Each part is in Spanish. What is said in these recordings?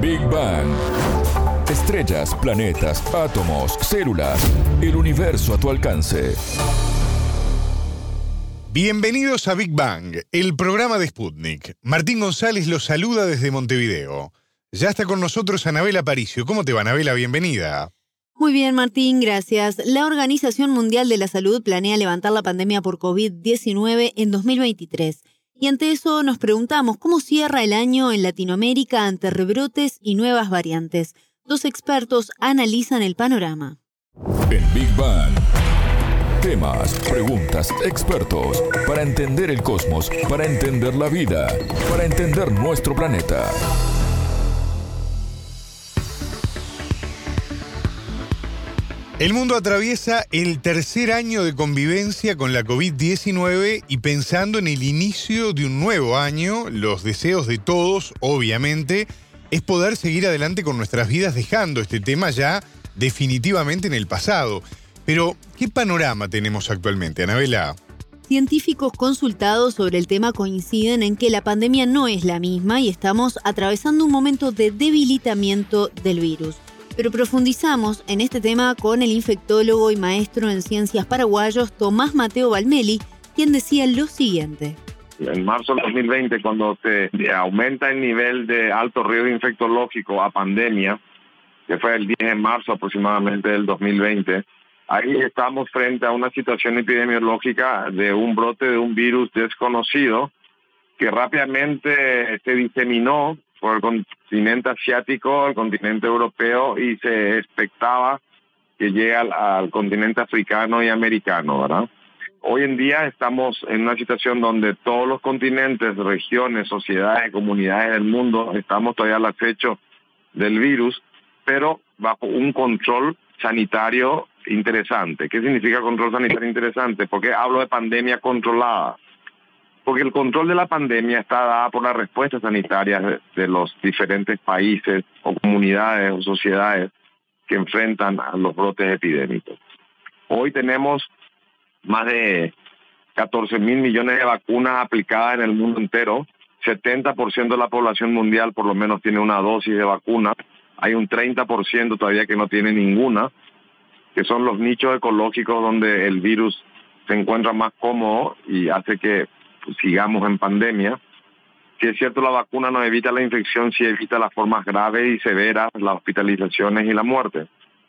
Big Bang. Estrellas, planetas, átomos, células, el universo a tu alcance. Bienvenidos a Big Bang, el programa de Sputnik. Martín González los saluda desde Montevideo. Ya está con nosotros Anabela Paricio. ¿Cómo te va, Anabela? Bienvenida. Muy bien, Martín, gracias. La Organización Mundial de la Salud planea levantar la pandemia por COVID-19 en 2023. Y ante eso nos preguntamos cómo cierra el año en Latinoamérica ante rebrotes y nuevas variantes. Dos expertos analizan el panorama. En Big Bang. Temas, preguntas, expertos. Para entender el cosmos, para entender la vida, para entender nuestro planeta. El mundo atraviesa el tercer año de convivencia con la COVID-19 y pensando en el inicio de un nuevo año, los deseos de todos, obviamente, es poder seguir adelante con nuestras vidas dejando este tema ya definitivamente en el pasado. Pero, ¿qué panorama tenemos actualmente, Anabela? Científicos consultados sobre el tema coinciden en que la pandemia no es la misma y estamos atravesando un momento de debilitamiento del virus. Pero profundizamos en este tema con el infectólogo y maestro en ciencias paraguayos Tomás Mateo Balmeli, quien decía lo siguiente. En marzo del 2020, cuando se aumenta el nivel de alto riesgo infectológico a pandemia, que fue el 10 de marzo aproximadamente del 2020, ahí estamos frente a una situación epidemiológica de un brote de un virus desconocido que rápidamente se diseminó por el continente asiático, el continente europeo y se expectaba que llegue al, continente africano y americano, ¿verdad? Hoy en día estamos en una situación donde todos los continentes, regiones, sociedades, comunidades del mundo estamos todavía al acecho del virus, pero bajo un control sanitario interesante. ¿Qué significa control sanitario interesante? Porque hablo de pandemia controlada porque el control de la pandemia está dada por las respuestas sanitarias de, los diferentes países o comunidades o sociedades que enfrentan a los brotes epidémicos. Hoy tenemos más de 14 mil millones de vacunas aplicadas en el mundo entero. 70% de la población mundial por lo menos tiene una dosis de vacuna. Hay un 30% todavía que no tiene ninguna, que son los nichos ecológicos donde el virus se encuentra más cómodo y hace que sigamos en pandemia. Si es cierto, la vacuna no evita la infección, sí evita las formas graves y severas, las hospitalizaciones y la muerte.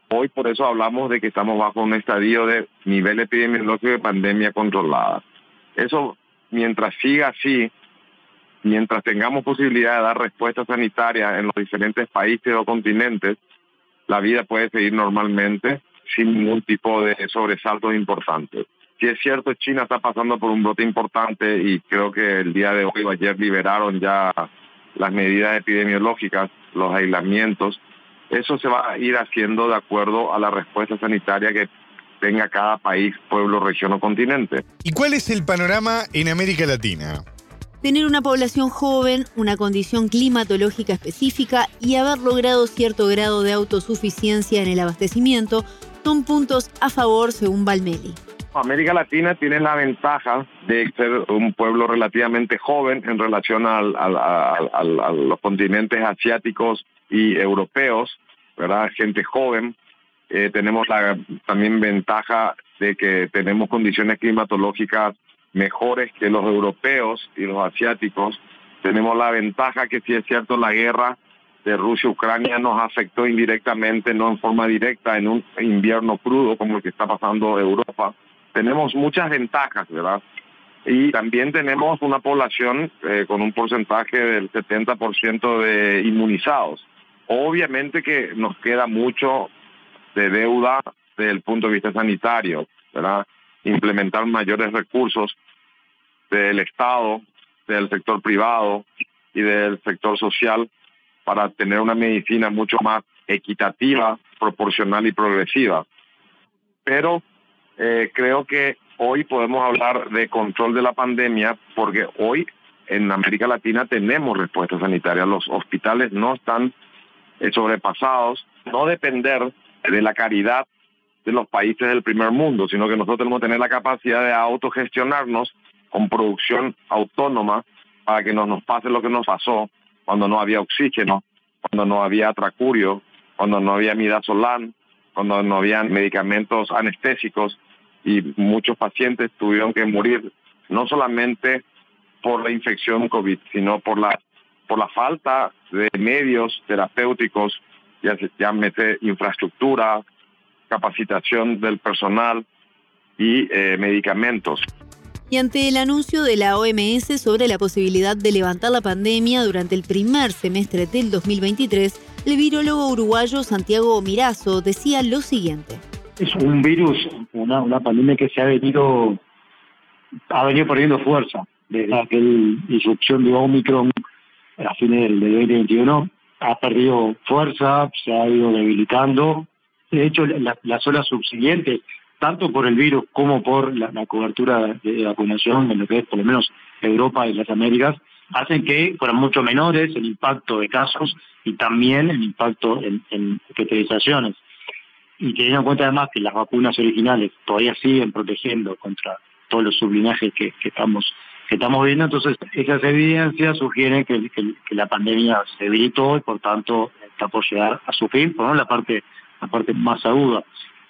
Hoy por eso hablamos de que estamos bajo un estadio de nivel epidemiológico de pandemia controlada. Eso, mientras siga así, mientras tengamos posibilidad de dar respuestas sanitarias en los diferentes países o continentes, la vida puede seguir normalmente sin ningún tipo de sobresaltos importantes. Si es cierto, China está pasando por un brote importante y creo que el día de hoy o ayer liberaron ya las medidas epidemiológicas, los aislamientos. Eso se va a ir haciendo de acuerdo a la respuesta sanitaria que tenga cada país, pueblo, región o continente. ¿Y cuál es el panorama en América Latina? Tener una población joven, una condición climatológica específica y haber logrado cierto grado de autosuficiencia en el abastecimiento son puntos a favor según Balmeli. América Latina tiene la ventaja de ser un pueblo relativamente joven en relación a los continentes asiáticos y europeos, ¿verdad? Gente joven. Eh, tenemos la también ventaja de que tenemos condiciones climatológicas mejores que los europeos y los asiáticos. Tenemos la ventaja que si es cierto la guerra de Rusia-Ucrania nos afectó indirectamente, no en forma directa, en un invierno crudo como el que está pasando Europa tenemos muchas ventajas, ¿verdad? Y también tenemos una población eh, con un porcentaje del 70% de inmunizados. Obviamente que nos queda mucho de deuda desde el punto de vista sanitario, ¿verdad? Implementar mayores recursos del Estado, del sector privado y del sector social para tener una medicina mucho más equitativa, proporcional y progresiva. Pero eh, creo que hoy podemos hablar de control de la pandemia porque hoy en América Latina tenemos respuesta sanitaria. Los hospitales no están eh, sobrepasados, no depender de la caridad de los países del primer mundo, sino que nosotros tenemos que tener la capacidad de autogestionarnos con producción autónoma para que no nos pase lo que nos pasó cuando no había oxígeno, cuando no había tracurio, cuando no había midazolam, cuando no había medicamentos anestésicos y muchos pacientes tuvieron que morir no solamente por la infección COVID, sino por la por la falta de medios terapéuticos, ya se llámese infraestructura, capacitación del personal y eh, medicamentos. Y ante el anuncio de la OMS sobre la posibilidad de levantar la pandemia durante el primer semestre del 2023, el virólogo uruguayo Santiago Mirazo decía lo siguiente. Es un virus, una, una pandemia que se ha venido, ha venido perdiendo fuerza desde aquella disrupción de Omicron a fines del 2021. Ha perdido fuerza, se ha ido debilitando. De hecho, las olas subsiguientes tanto por el virus como por la, cobertura de vacunación en lo que es por lo menos Europa y las Américas, hacen que fueran mucho menores el impacto de casos y también el impacto en, en hospitalizaciones. Y teniendo en cuenta además que las vacunas originales todavía siguen protegiendo contra todos los sublinajes que, estamos que estamos viendo, entonces esas evidencias sugieren que, la pandemia se debilitó y por tanto está por llegar a su fin, por la parte la parte más aguda.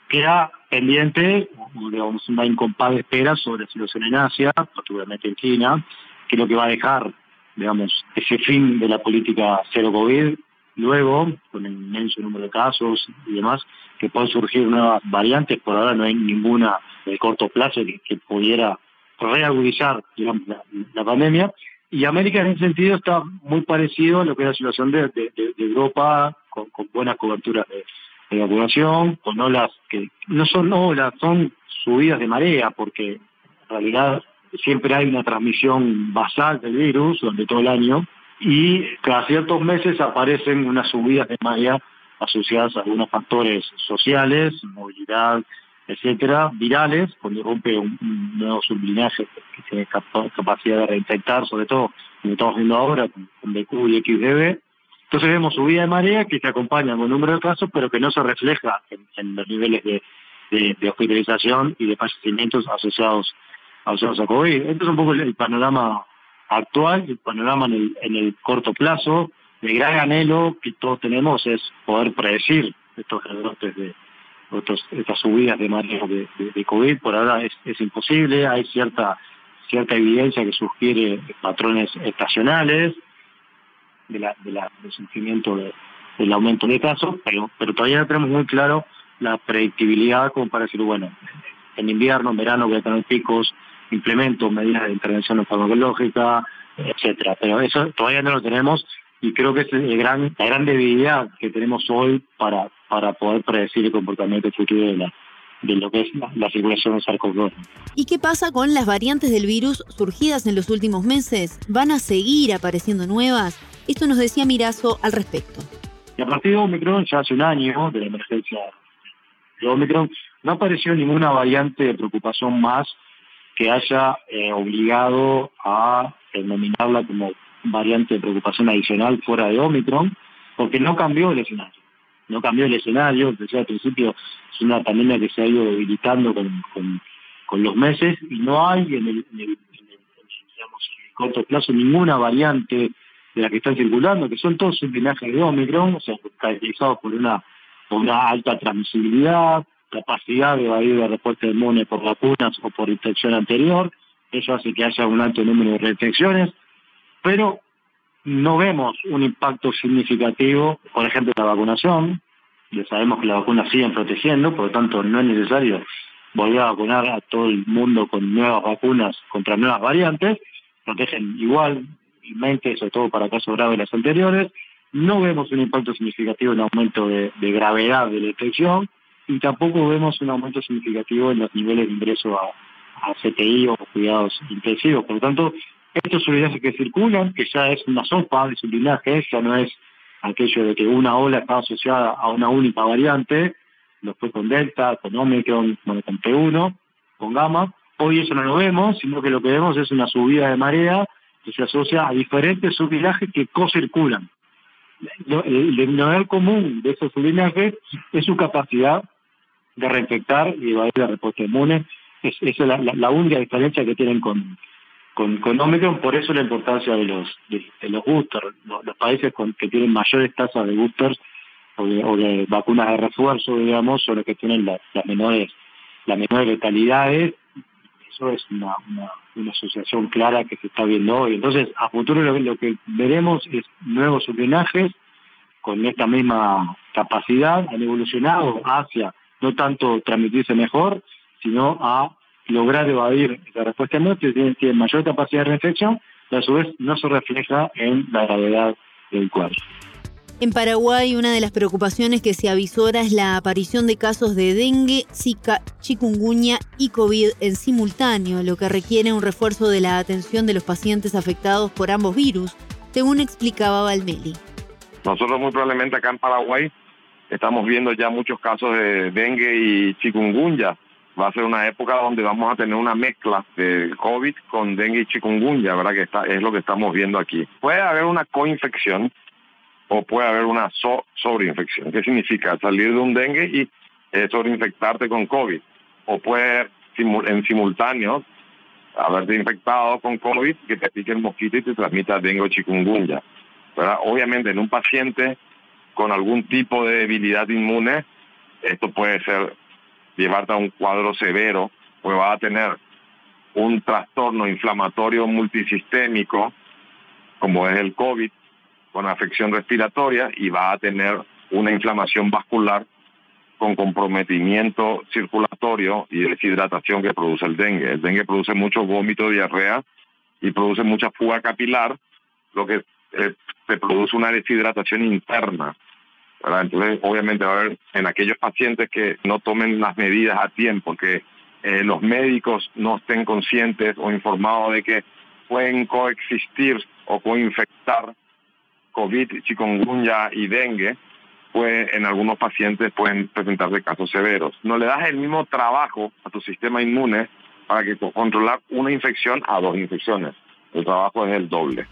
Queda pendiente, digamos, una incompada espera sobre la situación en Asia, particularmente en China, que es lo que va a dejar, digamos, ese fin de la política cero COVID. Luego, con el inmenso número de casos y demás, que pueden surgir nuevas variantes, por ahora no hay ninguna de corto plazo que, pudiera reagudizar digamos, la, pandemia. Y América en ese sentido está muy parecido a lo que es la situación de, Europa, con, con buenas coberturas de, de vacunación, con olas que no son olas, son subidas de marea, porque en realidad siempre hay una transmisión basal del virus durante todo el año y cada ciertos meses aparecen unas subidas de marea asociadas a algunos factores sociales, movilidad, etcétera, virales, cuando rompe un, nuevo sublinaje que tiene capacidad de reinfectar, sobre todo como estamos viendo ahora con, BQ y XDB, entonces vemos subida de marea que se acompaña con un número de casos, pero que no se refleja en, los niveles de, hospitalización y de fallecimientos asociados, asociados a COVID. Este es un poco el, panorama actual, el panorama en el, corto plazo. El gran anhelo que todos tenemos es poder predecir estos rebrotes de estas subidas de marea de, COVID. Por ahora es, es imposible, hay cierta cierta evidencia que sugiere patrones estacionales, de la, de la, del sufrimiento del aumento de casos, pero, pero todavía no tenemos muy claro la predictibilidad como para decir, bueno, en invierno, en verano voy a tener picos, implemento medidas de intervención farmacológica, etcétera. Pero eso todavía no lo tenemos y creo que es el gran, la gran debilidad que tenemos hoy para, para poder predecir el comportamiento futuro de la, de lo que es la, circulación de SARS-CoV-2. ¿Y qué pasa con las variantes del virus surgidas en los últimos meses? ¿Van a seguir apareciendo nuevas? Esto nos decía Mirazo al respecto. Y a partir de Omicron, ya hace un año de la emergencia de Omicron, no apareció ninguna variante de preocupación más que haya eh, obligado a denominarla como variante de preocupación adicional fuera de Omicron, porque no cambió el escenario. No cambió el escenario, decía al principio, es una pandemia que se ha ido debilitando con, con, los meses y no hay en el, en el corto plazo ninguna variante de la que están circulando, que son todos linajes de Omicron, o sea, caracterizados por una, por una alta transmisibilidad, capacidad de evadir la respuesta inmune por vacunas o por infección anterior, eso hace que haya un alto número de reinfecciones, pero no vemos un impacto significativo, por ejemplo, en la vacunación, ya sabemos que las vacunas siguen protegiendo, por lo tanto no es necesario volver a vacunar a todo el mundo con nuevas vacunas contra nuevas variantes, protegen igual sobre todo para casos graves las anteriores. No vemos un impacto significativo en aumento de, gravedad de la infección y tampoco vemos un aumento significativo en los niveles de ingreso a, CTI o cuidados intensivos. Por lo tanto, estos sublinajes que circulan, que ya es una sopa de sublinajes, ya no es aquello de que una ola está asociada a una única variante, después con Delta, con Omicron, bueno, con P1, con Gamma. Hoy eso no lo vemos, sino que lo que vemos es una subida de marea que se asocia a diferentes sublinajes que co-circulan. El denominador común de esos sublinajes es su capacidad de reinfectar y evadir la respuesta inmune. Es, esa es la, única diferencia que tienen con, con, con Omicron, por eso la importancia de los de, los boosters. Los, países con, que tienen mayores tasas de boosters o de, vacunas de refuerzo, digamos, son los que tienen las menores las menores letalidades. Eso es una, una, asociación clara que se está viendo hoy. Entonces, a futuro lo, que veremos es nuevos sublenajes con esta misma capacidad, han evolucionado hacia no tanto transmitirse mejor, sino a lograr evadir la respuesta de muerte, tiene mayor capacidad de reinfección, y a su vez no se refleja en la gravedad del cuadro. En Paraguay, una de las preocupaciones que se avisora es la aparición de casos de dengue, zika, chikungunya y COVID en simultáneo, lo que requiere un refuerzo de la atención de los pacientes afectados por ambos virus, según explicaba Valmeli. Nosotros muy probablemente acá en Paraguay estamos viendo ya muchos casos de dengue y chikungunya. Va a ser una época donde vamos a tener una mezcla de COVID con dengue y chikungunya, ¿verdad? Que está, es lo que estamos viendo aquí. Puede haber una coinfección o puede haber una sobreinfección. ¿Qué significa? Salir de un dengue y eh, sobreinfectarte con COVID. O puede en simultáneo haberte infectado con COVID, que te pique el mosquito y te transmita dengue o chikungunya. Obviamente en un paciente con algún tipo de debilidad inmune, esto puede ser llevarte a un cuadro severo, pues va a tener un trastorno inflamatorio multisistémico, como es el COVID, con afección respiratoria y va a tener una inflamación vascular con comprometimiento circulatorio y deshidratación que produce el dengue. El dengue produce mucho vómito, diarrea y produce mucha fuga capilar, lo que eh, se produce una deshidratación interna. Entonces, obviamente va a haber en aquellos pacientes que no tomen las medidas a tiempo, que eh, los médicos no estén conscientes o informados de que pueden coexistir o coinfectar COVID, chikungunya y dengue, pues en algunos pacientes pueden presentarse casos severos. No le das el mismo trabajo a tu sistema inmune para que controlar una infección a dos infecciones. El trabajo es el doble.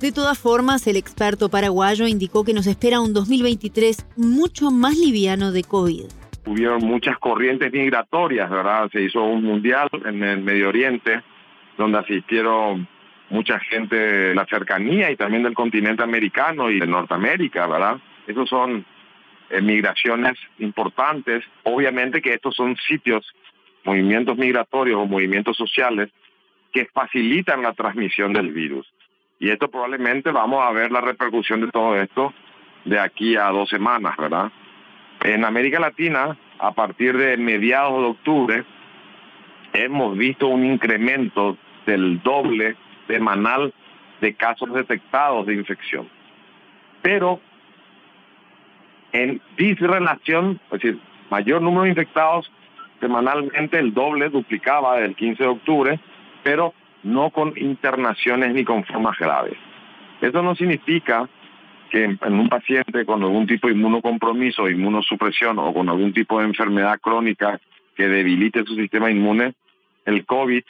De todas formas, el experto paraguayo indicó que nos espera un 2023 mucho más liviano de COVID. Hubieron muchas corrientes migratorias, ¿verdad? Se hizo un mundial en el Medio Oriente donde asistieron mucha gente de la cercanía y también del continente americano y de Norteamérica, ¿verdad? Esos son eh, migraciones importantes. Obviamente que estos son sitios, movimientos migratorios o movimientos sociales que facilitan la transmisión del virus. Y esto probablemente vamos a ver la repercusión de todo esto de aquí a dos semanas, ¿verdad? En América Latina, a partir de mediados de octubre, hemos visto un incremento del doble semanal de casos detectados de infección. Pero en disrelación, es decir, mayor número de infectados semanalmente, el doble duplicaba del 15 de octubre, pero no con internaciones ni con formas graves. Eso no significa que en, un paciente con algún tipo de inmunocompromiso, inmunosupresión o con algún tipo de enfermedad crónica que debilite su sistema inmune, el COVID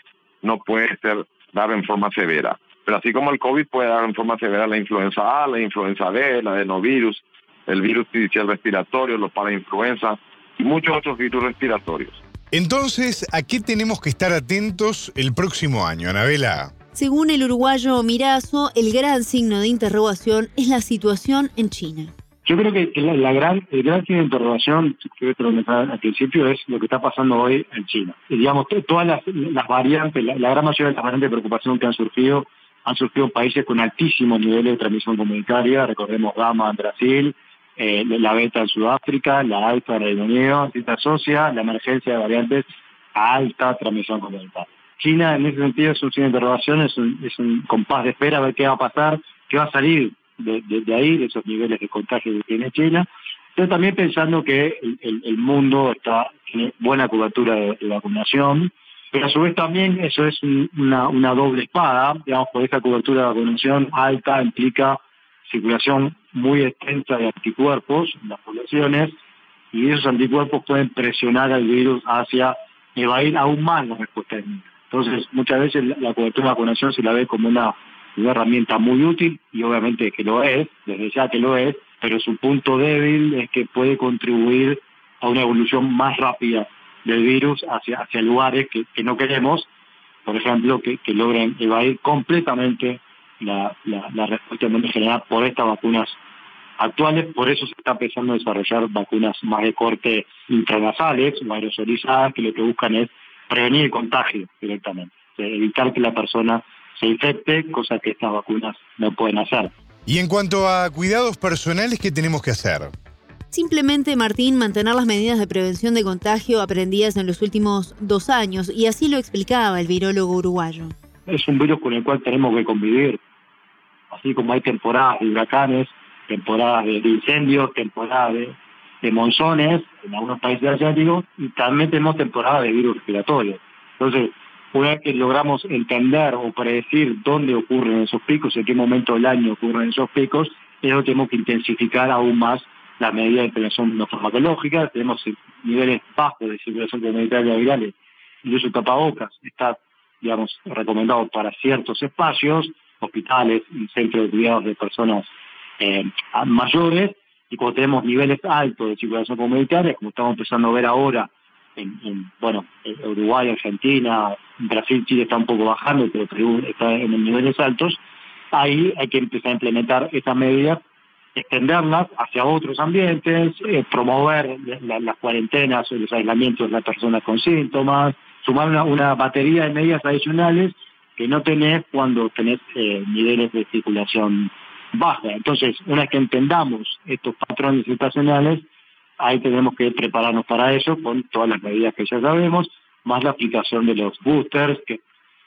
no puede ser dar en forma severa. Pero así como el COVID puede dar en forma severa la influenza A, la influenza B, la adenovirus, el virus respiratorio, los parainfluenza y muchos otros virus respiratorios. Entonces, ¿a qué tenemos que estar atentos el próximo año, Anabela? Según el uruguayo Mirazo, el gran signo de interrogación es la situación en China. Yo creo que la, gran, el gran signo de interrogación, que al principio, es lo que está pasando hoy en China. digamos, todas las, variantes, la, gran mayoría de las variantes de preocupación que han surgido, han surgido en países con altísimos niveles de transmisión comunitaria, recordemos Gama en Brasil, eh, la beta en Sudáfrica, la alfa en Reino Unido, se asocia la emergencia de variantes a alta transmisión comunitaria. China, en ese sentido, es un de interrogación, es un, es un compás de espera a ver qué va a pasar, qué va a salir de, ahí, de esos niveles de contagio que tiene China, pero también pensando que el, mundo está tiene buena cobertura de, vacunación, pero a su vez también eso es una, doble espada, digamos, por esa cobertura de vacunación alta implica circulación muy extensa de anticuerpos en las poblaciones y esos anticuerpos pueden presionar al virus hacia evadir aún más la respuesta Entonces, muchas veces la cobertura de vacunación se la ve como una una herramienta muy útil y obviamente que lo es, desde ya que lo es, pero su punto débil es que puede contribuir a una evolución más rápida del virus hacia, hacia lugares que, no queremos por ejemplo, que, logren evadir completamente la, la, respuesta generada por estas vacunas actuales. Por eso se está empezando a desarrollar vacunas más de corte intranasales o aerosolizadas, que lo que buscan es prevenir el contagio directamente, evitar que la persona se infecte, cosa que estas vacunas no pueden hacer. Y en cuanto a cuidados personales, ¿qué tenemos que hacer? Simplemente, Martín, mantener las medidas de prevención de contagio aprendidas en los últimos dos años, y así lo explicaba el virólogo uruguayo. Es un virus con el cual tenemos que convivir. Así como hay temporadas de huracanes, temporadas de, incendios, temporadas de, monzones en algunos países asiáticos, y también tenemos temporadas de virus respiratorios. Entonces, una vez que logramos entender o predecir dónde ocurren esos picos, en qué momento del año ocurren esos picos, eso tenemos que intensificar aún más la medida de prevención no farmacológica, tenemos niveles bajos de circulación comunitaria virales, incluso tapabocas está, digamos, recomendado para ciertos espacios, hospitales centros de cuidados de personas eh, mayores, y cuando tenemos niveles altos de circulación comunitaria, como estamos empezando a ver ahora en, bueno, Uruguay, Argentina, Brasil, Chile está un poco bajando, pero Perú está en niveles altos, ahí hay que empezar a implementar estas medidas extenderlas hacia otros ambientes, eh, promover las cuarentenas o los aislamientos de las personas con síntomas, sumar una, batería de medidas adicionales que no tenés cuando tenés eh, niveles de circulación baja. Entonces, una vez que entendamos estos patrones situacionales, ahí tenemos que prepararnos para eso con todas las medidas que ya sabemos, más la aplicación de los boosters, que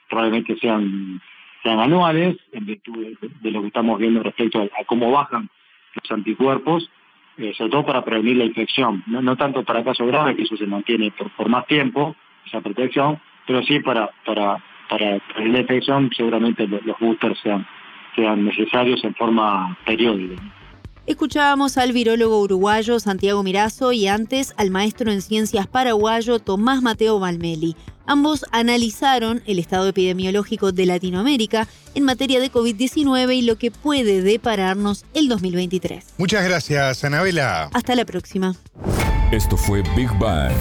probablemente sean, sean anuales, en virtud de, lo que estamos viendo respecto a cómo bajan los anticuerpos, eh, sobre todo para prevenir la infección, no, tanto para casos graves, que eso se mantiene por, más tiempo, esa protección, pero sí para, para, para la infección, seguramente los, boosters sean, sean necesarios en forma periódica. Escuchábamos al virólogo uruguayo Santiago Mirazo y antes al maestro en ciencias paraguayo Tomás Mateo Valmeli. Ambos analizaron el estado epidemiológico de Latinoamérica en materia de COVID-19 y lo que puede depararnos el 2023. Muchas gracias, Anabela. Hasta la próxima. Esto fue Big Bang.